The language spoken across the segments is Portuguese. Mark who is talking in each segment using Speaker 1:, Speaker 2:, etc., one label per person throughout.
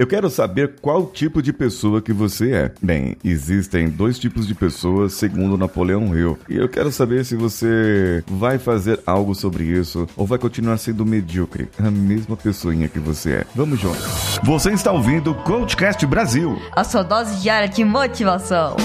Speaker 1: Eu quero saber qual tipo de pessoa que você é. Bem, existem dois tipos de pessoas segundo Napoleão Hill. E eu quero saber se você vai fazer algo sobre isso ou vai continuar sendo medíocre, a mesma pessoinha que você é. Vamos juntos. Você está ouvindo o Coachcast Brasil.
Speaker 2: A sua dose diária de motivação.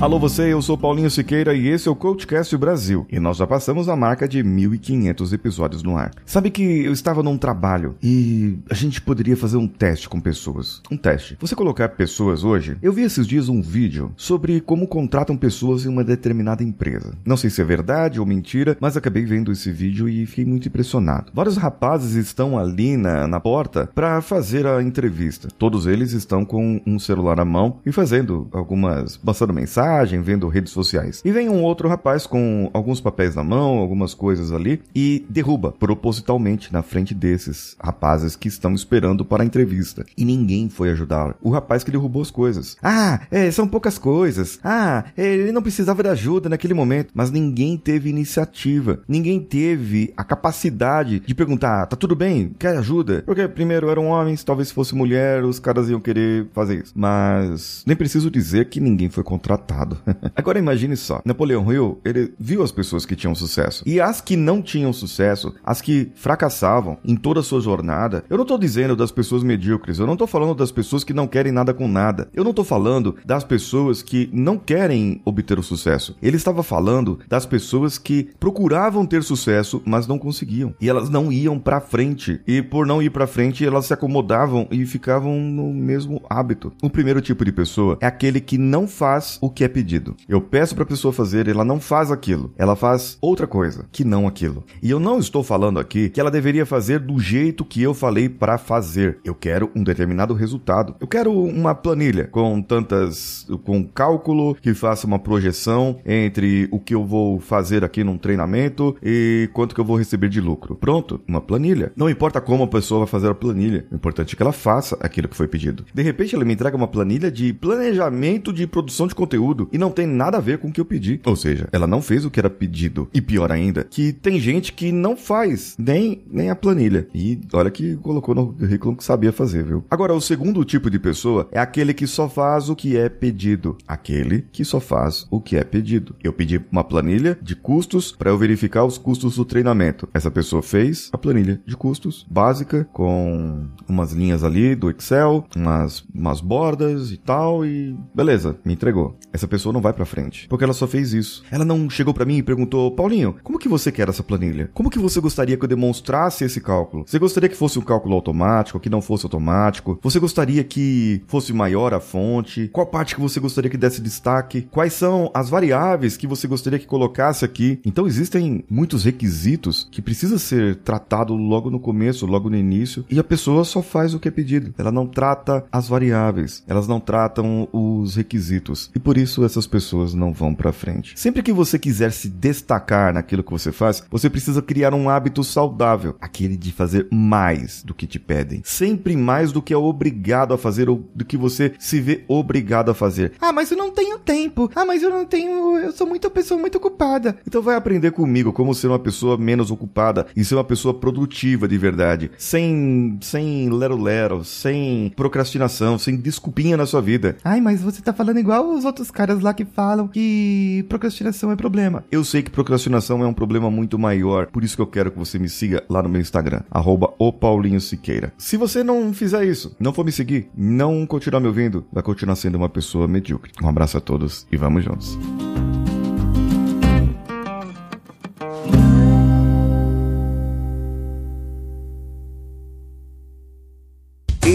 Speaker 1: Alô você, eu sou Paulinho Siqueira e esse é o Coachcast Brasil. E nós já passamos a marca de 1500 episódios no ar. Sabe que eu estava num trabalho e a gente poderia fazer um teste com pessoas. Um teste. Você colocar pessoas hoje? Eu vi esses dias um vídeo sobre como contratam pessoas em uma determinada empresa. Não sei se é verdade ou mentira, mas acabei vendo esse vídeo e fiquei muito impressionado. Vários rapazes estão ali na, na porta para fazer a entrevista. Todos eles estão com um celular na mão e fazendo algumas, passando mensagens vendo redes sociais. E vem um outro rapaz com alguns papéis na mão, algumas coisas ali, e derruba propositalmente na frente desses rapazes que estão esperando para a entrevista. E ninguém foi ajudar o rapaz que derrubou as coisas. Ah, é, são poucas coisas. Ah, é, ele não precisava de ajuda naquele momento. Mas ninguém teve iniciativa. Ninguém teve a capacidade de perguntar: tá tudo bem? Quer ajuda? Porque primeiro eram homens, talvez se fosse mulher, os caras iam querer fazer isso. Mas nem preciso dizer que ninguém foi contratado errado. Agora imagine só, Napoleão Hill, ele viu as pessoas que tinham sucesso. E as que não tinham sucesso, as que fracassavam em toda a sua jornada, eu não tô dizendo das pessoas medíocres, eu não tô falando das pessoas que não querem nada com nada. Eu não tô falando das pessoas que não querem obter o sucesso. Ele estava falando das pessoas que procuravam ter sucesso, mas não conseguiam. E elas não iam para frente. E por não ir para frente, elas se acomodavam e ficavam no mesmo hábito. O primeiro tipo de pessoa é aquele que não faz o que é é pedido. Eu peço para a pessoa fazer, ela não faz aquilo. Ela faz outra coisa, que não aquilo. E eu não estou falando aqui que ela deveria fazer do jeito que eu falei para fazer. Eu quero um determinado resultado. Eu quero uma planilha com tantas com cálculo que faça uma projeção entre o que eu vou fazer aqui num treinamento e quanto que eu vou receber de lucro. Pronto, uma planilha. Não importa como a pessoa vai fazer a planilha, o importante é que ela faça aquilo que foi pedido. De repente ela me entrega uma planilha de planejamento de produção de conteúdo tudo e não tem nada a ver com o que eu pedi. Ou seja, ela não fez o que era pedido. E pior ainda, que tem gente que não faz nem, nem a planilha. E olha que colocou no currículo que sabia fazer, viu? Agora, o segundo tipo de pessoa é aquele que só faz o que é pedido. Aquele que só faz o que é pedido. Eu pedi uma planilha de custos para eu verificar os custos do treinamento. Essa pessoa fez a planilha de custos básica com umas linhas ali do Excel, umas, umas bordas e tal e beleza, me entregou. Essa pessoa não vai para frente, porque ela só fez isso. Ela não chegou para mim e perguntou: "Paulinho, como que você quer essa planilha? Como que você gostaria que eu demonstrasse esse cálculo? Você gostaria que fosse um cálculo automático, que não fosse automático? Você gostaria que fosse maior a fonte? Qual parte que você gostaria que desse destaque? Quais são as variáveis que você gostaria que colocasse aqui?" Então existem muitos requisitos que precisa ser tratado logo no começo, logo no início, e a pessoa só faz o que é pedido. Ela não trata as variáveis, elas não tratam os requisitos. E por isso isso essas pessoas não vão para frente. Sempre que você quiser se destacar naquilo que você faz, você precisa criar um hábito saudável, aquele de fazer mais do que te pedem. Sempre mais do que é obrigado a fazer ou do que você se vê obrigado a fazer. Ah, mas eu não tenho tempo. Ah, mas eu não tenho, eu sou muita pessoa muito ocupada. Então vai aprender comigo como ser uma pessoa menos ocupada e ser uma pessoa produtiva de verdade, sem sem lero-lero, sem procrastinação, sem desculpinha na sua vida. Ai, mas você tá falando igual os outros caras lá que falam que procrastinação é problema. Eu sei que procrastinação é um problema muito maior, por isso que eu quero que você me siga lá no meu Instagram, arroba. Se você não fizer isso, não for me seguir, não continuar me ouvindo, vai continuar sendo uma pessoa medíocre. Um abraço a todos e vamos juntos.